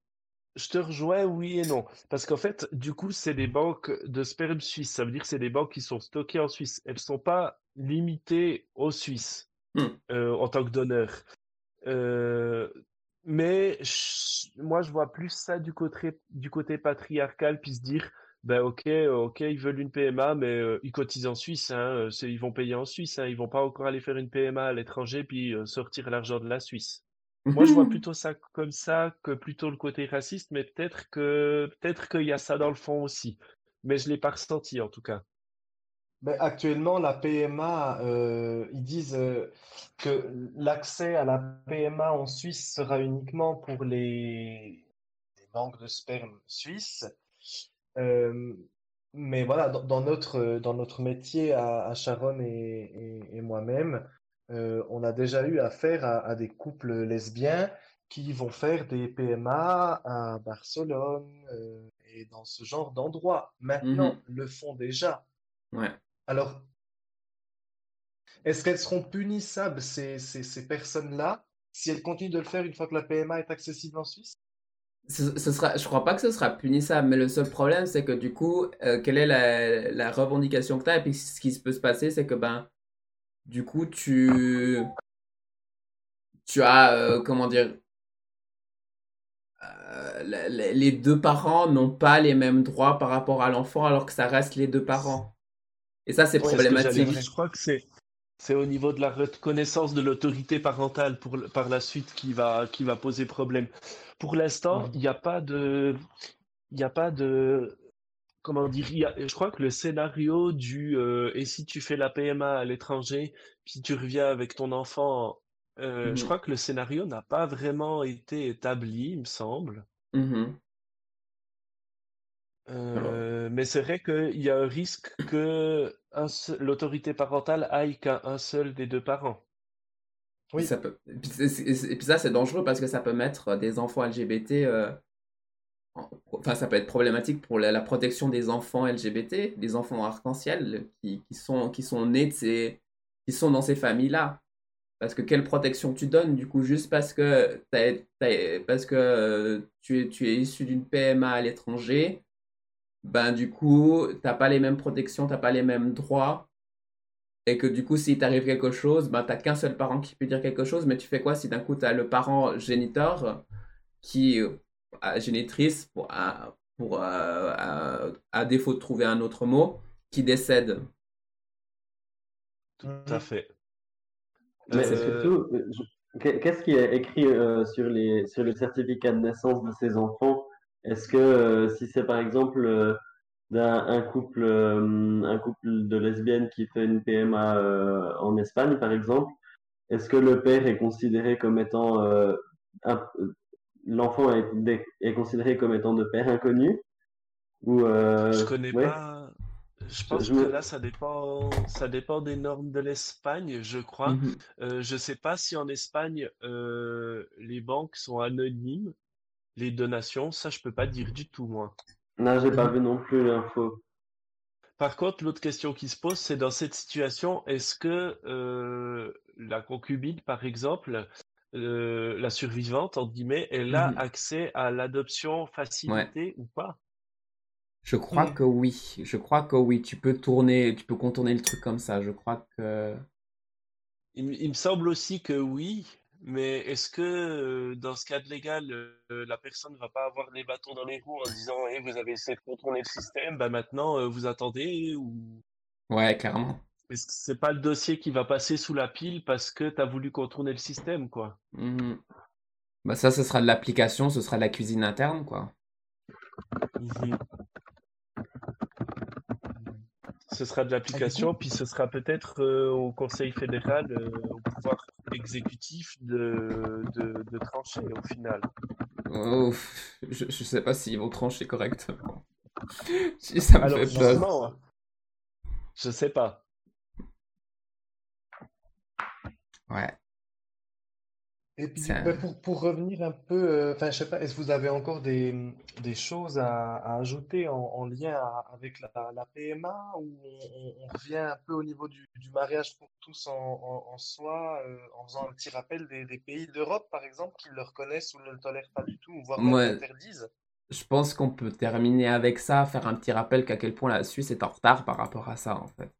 je te rejoins, oui et non. Parce qu'en fait, du coup, c'est des banques de sperme suisse. Ça veut dire que c'est des banques qui sont stockées en Suisse. Elles ne sont pas limitées aux Suisses Hmm. euh, en tant que donneurs. Euh, mais je- moi, je vois plus ça du côté, du côté patriarcal, puis se dire, ben ok, euh, ok, ils veulent une PMA, mais euh, ils cotisent en Suisse, hein, ils vont payer en Suisse, hein, ils vont pas encore aller faire une PMA à l'étranger, puis sortir l'argent de la Suisse. Moi, je vois plutôt ça comme ça que plutôt le côté raciste, mais peut-être que peut-être qu'il y a ça dans le fond aussi. Mais je l'ai pas ressenti en tout cas. Actuellement, la PMA, euh, ils disent euh, que l'accès à la PMA en Suisse sera uniquement pour les, les banques de sperme suisses. Euh, mais voilà, dans, dans notre, dans notre métier à, à Sharon et, et- et moi-même, euh, on a déjà eu affaire à, à des couples lesbiens qui vont faire des PMA à Barcelone euh, et dans ce genre d'endroits. Maintenant, le font déjà. Ouais. Alors, est-ce qu'elles seront punissables, ces, ces, ces personnes-là, si elles continuent de le faire une fois que la PMA est accessible en Suisse? Ce, ce sera, je crois pas que ce sera punissable, mais le seul problème, c'est que du coup, euh, quelle est la, la revendication que tu as? Et puis ce qui peut se passer, c'est que ben, du coup, tu, tu as, euh, comment dire, euh, les deux parents n'ont pas les mêmes droits par rapport à l'enfant, alors que ça reste les deux parents. Et ça, c'est Ouais, problématique. je crois que c'est c'est au niveau de la reconnaissance de l'autorité parentale pour par la suite qui va qui va poser problème. Pour l'instant, il n'y a pas de il n'y a pas de comment dire, il y a- je crois que le scénario du euh, et si tu fais la PMA à l'étranger, puis tu reviens avec ton enfant, euh, je Mhm. crois que le scénario n'a pas vraiment été établi, il me semble. Mhm. Euh, mais c'est vrai qu'il y a un risque que l'autorité parentale aille qu'à un seul des deux parents. Et Oui. ça peut... et puis ça, c'est dangereux parce que ça peut mettre des enfants LGBT. En- Enfin, ça peut être problématique pour la, protection des enfants LGBT, des enfants arc-en-ciel qui, qui sont, qui sont nés de ces, qui sont dans ces familles-là. Parce que quelle protection tu donnes, du coup, juste parce que, t'as- parce que euh, tu es, tu es issu d'une PMA à l'étranger, ben du coup, t'as pas les mêmes protections, t'as pas les mêmes droits. Et que du coup, s'il t'arrive quelque chose, ben t'as qu'un seul parent qui peut dire quelque chose, mais tu fais quoi si d'un coup t'as le parent géniteur qui, génitrice, pour, à, pour, euh, à, à défaut de trouver un autre mot, qui décède. Tout à fait. Mais Euh, surtout, euh, je- qu'est- qu'est-ce qui est écrit euh, sur les, sur le certificat de naissance de ces enfants? Est-ce que euh, si c'est par exemple euh, d'un un couple, euh, un couple de lesbiennes qui fait une PMA euh, en Espagne, par exemple, est-ce que le père est considéré comme étant euh, un- l'enfant est, est considéré comme étant de père inconnu? Ou, euh, Je connais ouais. pas. Je pense je que là, ça dépend, ça dépend des normes de l'Espagne, je crois. Mhm. Euh, je sais pas si en Espagne, euh, les banques sont anonymes, les donations, ça, je peux pas dire du tout, moi. Non, j'ai pas Mhm. vu non plus l'info. Par contre, l'autre question qui se pose, c'est dans cette situation, est-ce que euh, la concubine, par exemple, euh, la survivante, entre guillemets, elle a Mhm. accès à l'adoption facilitée ou pas? Je crois que oui. Je crois que oui. Tu peux tourner, tu peux contourner le truc comme ça. Je crois que. Il, me il me semble aussi que oui, mais est-ce que euh, dans ce cadre légal, euh, la personne ne va pas avoir les bâtons dans les roues en disant Eh, vous avez essayé de contourner le système, bah maintenant euh, vous attendez ou? Ouais, clairement. C'est pas le dossier qui va passer sous la pile parce que tu as voulu contourner le système, quoi? Mhm. Bah ça, ce sera de l'application, ce sera de la cuisine interne, quoi. Mhm. Ce sera de l'application, puis ce sera peut-être euh, au Conseil fédéral, euh, au pouvoir exécutif de, de, de trancher au final. Oh, je, je sais pas s'ils vont trancher correctement. Ça me Alors, fait peur. justement, je sais pas. Ouais. Et puis, C'est du- un- pour, pour revenir un peu, euh, enfin, je sais pas, est-ce que vous avez encore des, des choses à, à ajouter en, en lien à- avec la, la PMA ou on, on- on revient un peu au niveau du, du mariage pour tous en, en, en soi, euh, en faisant un petit rappel des, des pays d'Europe, par exemple, qui le reconnaissent ou ne le tolèrent pas du tout, ou voire même Ouais. l'interdisent? Je pense qu'on peut terminer avec ça, faire un petit rappel qu'à quel point la Suisse est en retard par rapport à ça, en fait.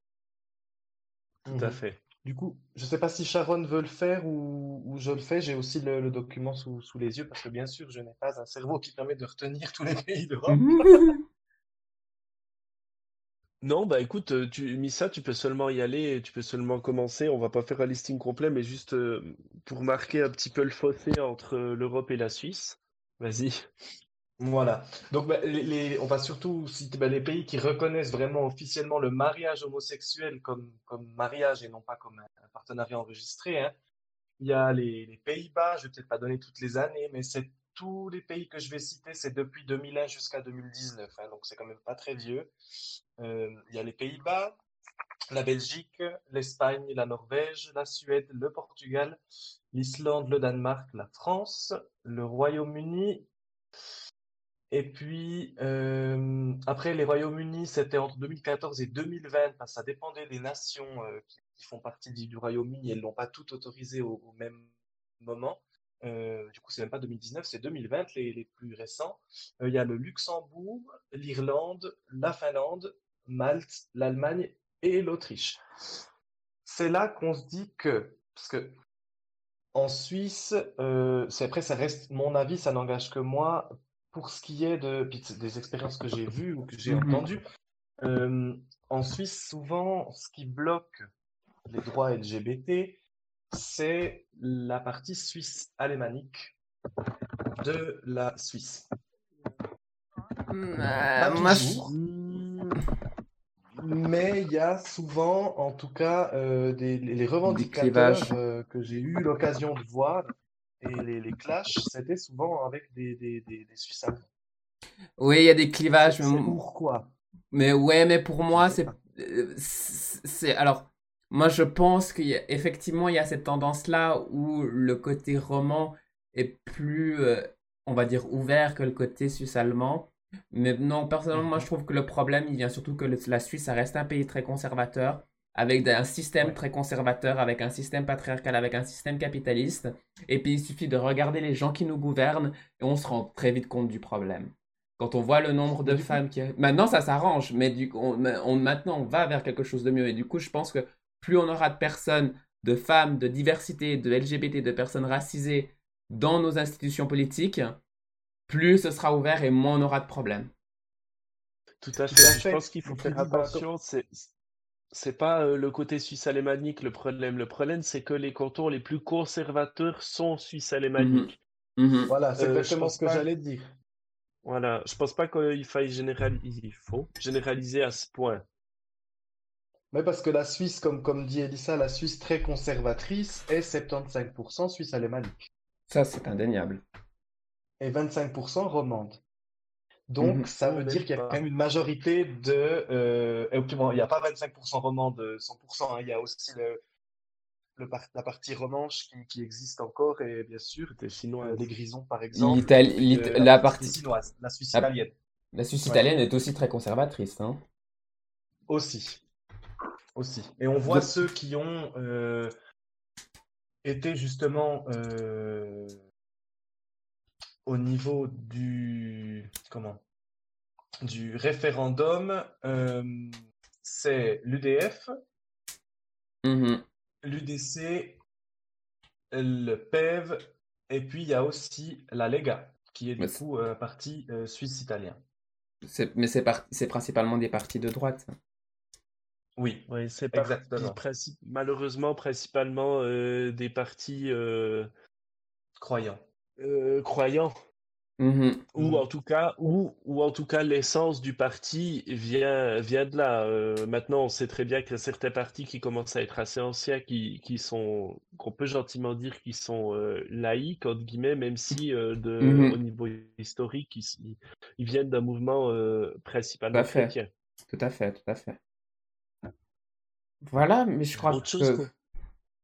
Tout à Mhm. fait. Du coup, je sais pas si Sharon veut le faire ou, je le fais. J'ai aussi le, document sous, les yeux parce que bien sûr, je n'ai pas un cerveau qui permet de retenir tous les pays d'Europe. Non, bah écoute, euh, tu, Missa, tu peux seulement y aller, tu peux seulement commencer. On va pas faire un listing complet, mais juste euh, pour marquer un petit peu le fossé entre euh, l'Europe et la Suisse. Vas-y. Voilà. Donc, bah, on va surtout citer bah, les pays qui reconnaissent vraiment officiellement le mariage homosexuel comme, mariage et non pas comme un, partenariat enregistré. hein. Il y a les, Pays-Bas, je vais peut-être pas donner toutes les années, mais c'est tous les pays que je vais citer, c'est depuis 2001 jusqu'à 2019, hein, donc c'est quand même pas très vieux. Euh, il y a les Pays-Bas, la Belgique, l'Espagne, la Norvège, la Suède, le Portugal, l'Islande, le Danemark, la France, le Royaume-Uni. Et puis, euh, après, les Royaumes-Unis, c'était entre 2014 et 2020, parce que ça dépendait des nations euh, qui, font partie du, Royaume-Uni, elles l'ont pas toutes autorisé au, même moment. Euh, du coup, c'est même pas 2019, c'est 2020, les, les plus récents. Il y a le Luxembourg, l'Irlande, la Finlande, Malte, l'Allemagne et l'Autriche. C'est là qu'on se dit que, parce que en Suisse, c'est après, ça reste mon avis, ça n'engage que moi. Pour ce qui est de, des expériences que j'ai vues ou que j'ai Mhm. entendues, euh, en Suisse, souvent, ce qui bloque les droits LGBT, c'est la partie suisse alémanique de la Suisse. Euh, Pas moi, je- toujours, mais il y a souvent, en tout cas, euh, des, les revendicateurs euh, que j'ai eu l'occasion de voir et les, les clashs, c'était souvent avec des, des, des, des Suisses allemands. Oui, il y a des clivages, mais, pourquoi? mais ouais, mais pour moi, euh, c'est, c'est- alors, moi, je pense qu'effectivement, il y a cette tendance-là où le côté roman est plus, euh, on va dire, ouvert que le côté suisse-allemand. Mais non, personnellement, moi, je trouve que le problème, il vient surtout que le- la Suisse, ça reste un pays très conservateur, avec un système Ouais. très conservateur, avec un système patriarcal, avec un système capitaliste. Et puis, il suffit de regarder les gens qui nous gouvernent et on se rend très vite compte du problème. Quand on voit le nombre de femmes qui... Maintenant, ça s'arrange, mais du coup, on- on- maintenant, on va vers quelque chose de mieux. Et du coup, je pense que plus on aura de personnes, de femmes, de diversité, de LGBT, de personnes racisées dans nos institutions politiques, plus ce sera ouvert et moins on aura de problèmes. Tout à Tout fait. à Puis Je fait. pense qu'il faut faire attention. C'est c'est pas euh, le côté suisse alémanique le problème. Le problème, c'est que les cantons les plus conservateurs sont suisse alémaniques. Mhm. Voilà, c'est Euh, exactement ce que pas- j'allais dire. Voilà. Je pense pas qu'il faille généraliser. Il faut généraliser à ce point. Mais parce que la Suisse, comme, comme dit Elissa, la Suisse très conservatrice est 75% suisse alémanique Ça, c'est indéniable. et 25% romande. Donc, Mhm. ça veut dire qu'il y a pas. quand même une majorité de. euh, et puis bon, il n'y a pas 25% roman de 100%, hein, il y a aussi le, le par- la partie romanche qui, qui existe encore, et bien sûr, chinois. euh, les Grisons, par exemple. Euh, la Suisse partie- chinoise, la Suisse italienne La Suisse Ouais. italienne est aussi très conservatrice. Hein. aussi. Aussi. Et on voit De- ceux qui ont euh, été justement euh, au niveau du. Comment? Du référendum, euh, c'est l'UDF, Mhm. l'UDC, le PEV, et puis il y a aussi la Lega, qui est du Mais coup un parti euh, suisse-italien. C'est- Mais c'est par- c'est principalement des partis de droite. Oui, Oui, c'est par- Exactement. princi- malheureusement principalement euh, des partis euh, croyant. Euh, croyants. Mhm. Ou Mhm. en tout cas, ou, ou en tout cas, l'essence du parti vient, vient de là. Euh, maintenant, on sait très bien qu'il y a certains partis qui commencent à être assez anciens, qui, qui sont, qu'on peut gentiment dire qu'ils sont euh, laïques, entre guillemets, même si euh, de, Mhm. au niveau historique, ils, viennent d'un mouvement principalement Tout à fait. chrétien. Tout à fait, tout à fait. Voilà, mais je crois Autre que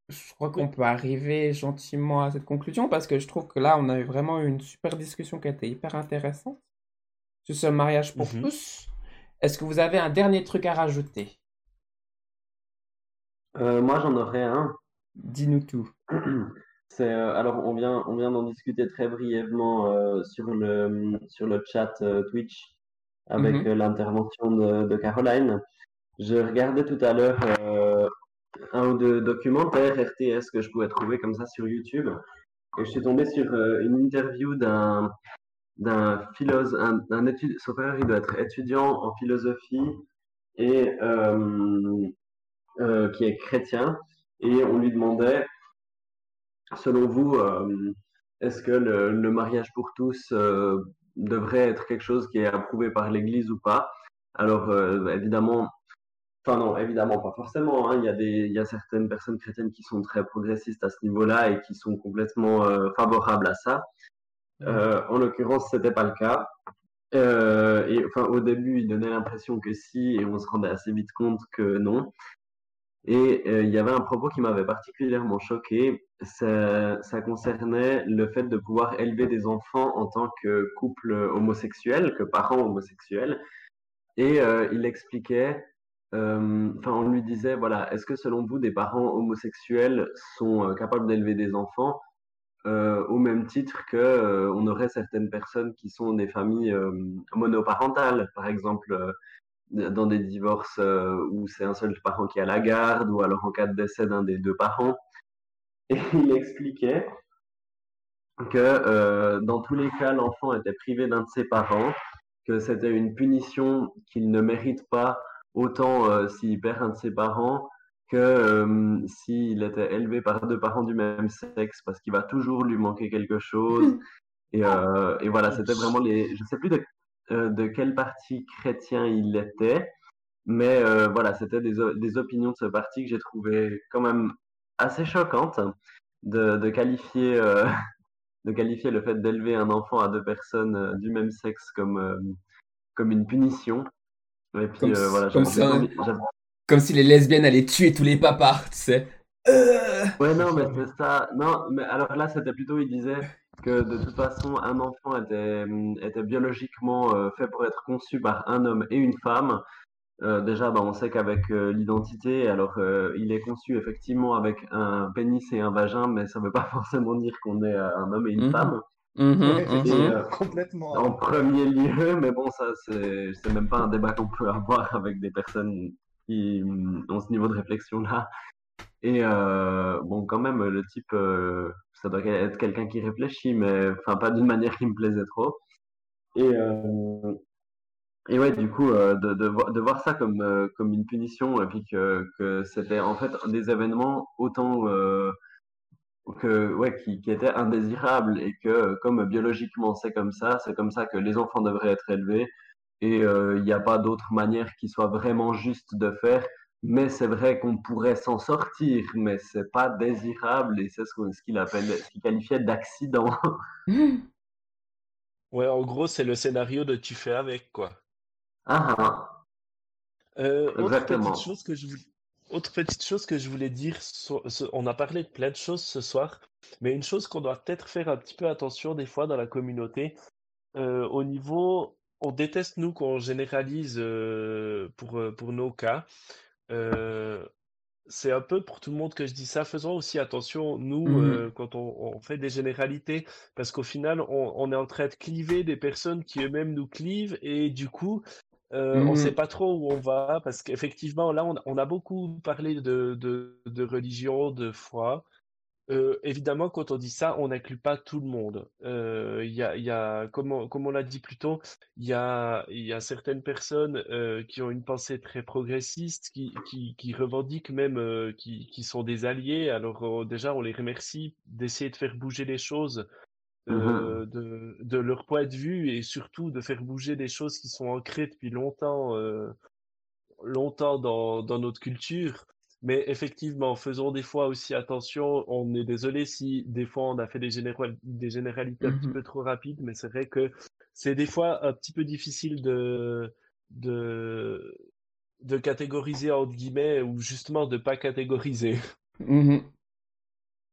je crois qu'on peut arriver gentiment à cette conclusion parce que je trouve que là, on a eu vraiment une super discussion qui a été hyper intéressante sur ce mariage pour Mhm. tous. Est-ce que vous avez un dernier truc à rajouter? Euh, moi, j'en aurais un. Dis-nous tout. C'est, euh, alors, on vient, on vient d'en discuter très brièvement euh, sur le, sur le chat euh, Twitch avec Mhm. euh, l'intervention de, de Caroline. Je regardais tout à l'heure euh, un ou deux documentaires RTS que je pouvais trouver comme ça sur YouTube. Et je suis tombé sur euh, une interview d'un d'un philosophe, un, sauf erreur, il doit être étudiant en philosophie et euh, euh, qui est chrétien. Et on lui demandait, selon vous, est-ce que le, mariage pour tous devrait être quelque chose qui est approuvé par l'Église ou pas? Alors, évidemment, enfin non, évidemment pas forcément. hein. Il y a des, il y a certaines personnes chrétiennes qui sont très progressistes à ce niveau-là et qui sont complètement euh, favorables à ça. Euh, en l'occurrence, c'était pas le cas. Euh, et enfin, au début, il donnait l'impression que si, et on se rendait assez vite compte que non. Et euh, il y avait un propos qui m'avait particulièrement choqué. Ça, ça concernait le fait de pouvoir élever des enfants en tant que couple homosexuel, que parents homosexuels. Et il expliquait, enfin, on lui disait, voilà, est-ce que selon vous, des parents homosexuels sont euh, capables d'élever des enfants euh, au même titre que euh, on aurait certaines personnes qui sont des familles euh, monoparentales, par exemple euh, dans des divorces euh, où c'est un seul parent qui a la garde, ou alors en cas de décès d'un des deux parents. Et il expliquait que euh, dans tous les cas, l'enfant était privé d'un de ses parents, que c'était une punition qu'il ne mérite pas autant euh, s'il perd un de ses parents que euh, s'il était élevé par deux parents du même sexe, parce qu'il va toujours lui manquer quelque chose. Et, euh, et voilà, c'était vraiment les. Je sais plus de, de quel parti chrétien il était, mais euh, voilà, c'était des, des opinions de ce parti que j'ai trouvé quand même assez choquantes de, de qualifier, euh, de qualifier le fait d'élever un enfant à deux personnes euh, du même sexe comme, comme une punition. Et puis Comme euh, si- voilà, comme envie- Comme si les lesbiennes allaient tuer tous les papas, tu sais. Euh, Ouais, non, mais c'est ça. Non, mais alors là, c'était plutôt, il disait que de toute façon, un enfant était, était biologiquement euh, fait pour être conçu par un homme et une femme. Déjà, bah, on sait qu'avec l'identité, alors il est conçu effectivement avec un pénis et un vagin, mais ça ne veut pas forcément dire qu'on est un homme et une Mhm. femme. Mhm, Ouais, Et, euh, complètement. En premier lieu, mais bon, ça, c'est c'est même pas un débat qu'on peut avoir avec des personnes qui ont ce niveau de réflexion-là. Et euh, bon, quand même, le type, euh, ça doit être quelqu'un qui réfléchit, mais enfin, pas d'une manière qui me plaisait trop. Et, euh, et ouais, du coup, euh, de, de, vo- de voir ça comme, euh, comme une punition, et puis que, que c'était en fait des événements autant euh, que, ouais, qui, qui étaient indésirables, et que comme biologiquement c'est comme ça, c'est comme ça que les enfants devraient être élevés, et euh, il n'y a pas d'autre manière qui soit vraiment juste de faire. Mais c'est vrai qu'on pourrait s'en sortir, mais c'est pas désirable, et c'est ce qu'il appelle, ce qu'il qualifiait d'accident. Ouais, en gros, c'est le scénario de tu fais avec, quoi. Ah ah. Euh, autre Exactement. petite chose que je voulais, autre petite chose que je voulais dire, so- on a parlé de plein de choses ce soir, mais une chose qu'on doit peut-être faire un petit peu attention des fois dans la communauté, euh, au niveau, on déteste nous qu'on généralise euh, pour, euh, pour nos cas. Euh, c'est un peu pour tout le monde que je dis ça. Faisons aussi attention, nous, euh, quand on, on fait des généralités, parce qu'au final, on, on est en train de cliver des personnes qui eux-mêmes nous clivent, et du coup, euh, on ne sait Mhm. pas trop où on va, parce qu'effectivement, là, on, on a beaucoup parlé de, de, de religion, de foi. Euh, évidemment, quand on dit ça, on n'inclut pas tout le monde. Euh, Il y a, y a, comme on, comme on l'a dit plus tôt, il y a, y a certaines personnes euh, qui ont une pensée très progressiste, qui, qui, qui revendiquent même, qui, qui sont des alliés. Alors déjà, on les remercie d'essayer de faire bouger les choses Euh, de, de leur point de vue et surtout de faire bouger des choses qui sont ancrées depuis longtemps, euh, longtemps dans, dans notre culture. Mais effectivement, faisons des fois aussi attention. On est désolé si des fois on a fait des, général- des généralités un petit Mhm. peu trop rapides, mais c'est vrai que c'est des fois un petit peu difficile de, de, de catégoriser entre guillemets ou justement de pas catégoriser. Mhm.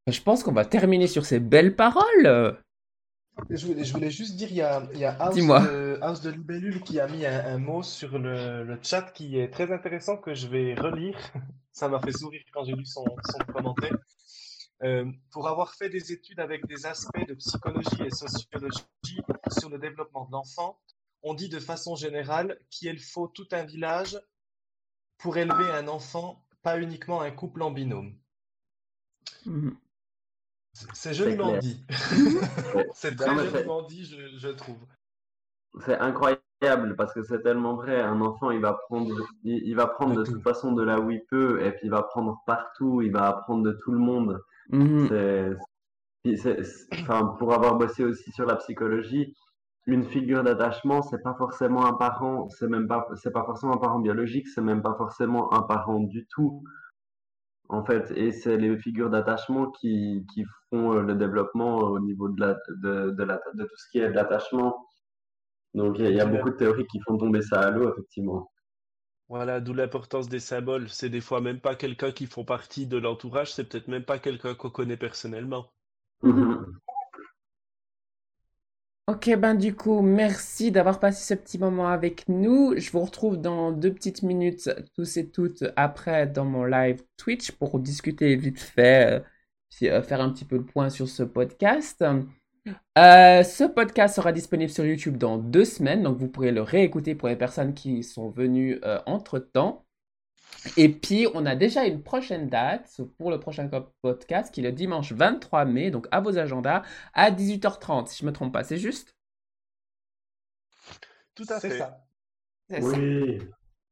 Je pense qu'on va terminer sur ces belles paroles. Je voulais, je voulais juste dire, il y a, il y a House de, House de Libellule qui a mis un, un mot sur le, le chat qui est très intéressant que je vais relire. Ça m'a fait sourire quand j'ai lu son, son commentaire. Euh, pour avoir fait des études avec des aspects de psychologie et sociologie sur le développement de l'enfant, on dit de façon générale qu'il faut tout un village pour élever un enfant, pas uniquement un couple en binôme. Mhm. C'est- joliment dit. C'est très joliment dit, je, je trouve. C'est incroyable parce que c'est tellement vrai. Un enfant, il va prendre, il, il va prendre De de tout. toute façon de là où il peut et puis il va prendre partout. Il va apprendre de tout le monde. Mhm. C'est- enfin, pour avoir bossé aussi sur la psychologie, une figure d'attachement, c'est pas forcément un parent, c'est même pas, c'est pas forcément un parent biologique, c'est même pas forcément un parent du tout, en fait. Et c'est les figures d'attachement qui, qui font euh, le développement au niveau de la, de, de la, de tout ce qui est de l'attachement. Donc, il y a- y beaucoup de théories qui font tomber ça à l'eau, effectivement. Voilà, d'où l'importance des symboles. C'est des fois même pas quelqu'un qui font partie de l'entourage, c'est peut-être même pas quelqu'un qu'on connaît personnellement. Mhm. Ok, ben du coup, merci d'avoir passé ce petit moment avec nous. Je vous retrouve dans deux petites minutes, tous et toutes, après dans mon live Twitch pour discuter vite fait, euh, puis euh, faire un petit peu le point sur ce podcast. Euh, ce podcast sera disponible sur YouTube dans deux semaines, donc vous pourrez le réécouter pour les personnes qui sont venues euh, entre-temps. Et puis, on a déjà une prochaine date pour le prochain podcast qui est le dimanche 23 mai, donc à vos agendas, à 18h30, si je ne me trompe pas, c'est juste? Tout à C'est fait. ça. C'est ça. Oui.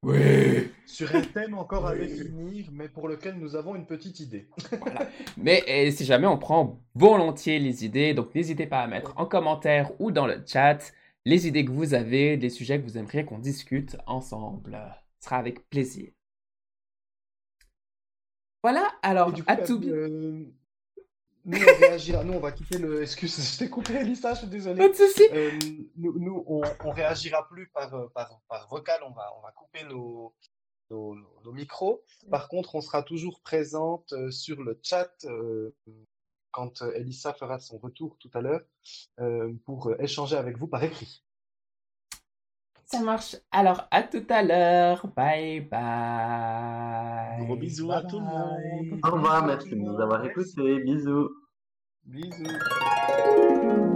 Oui. Sur un thème encore à Oui. définir, mais pour lequel nous avons une petite idée. Voilà. Mais si jamais on prend volontiers les idées, donc n'hésitez pas à mettre en commentaire ou dans le chat les idées que vous avez, les sujets que vous aimeriez qu'on discute ensemble. Ce sera avec plaisir. Voilà, alors du coup, à tout bien. euh, nous, on réagira. Nous, on va quitter le. Excuse, je t'ai coupé, Lisa, je suis Pas désolé. de souci. Euh, nous, nous, on, on réagira plus par, euh, par, par vocal, on va, on va couper nos, nos, nos- micros. Par contre, on sera toujours présente sur le chat euh, quand Elissa fera son retour tout à l'heure euh, pour échanger avec vous par écrit. Ça marche. Alors à tout à l'heure. Bye bye. Gros bisous Bye à tout le monde. Au revoir, merci de nous avoir écoutés. Bisous. Bisous.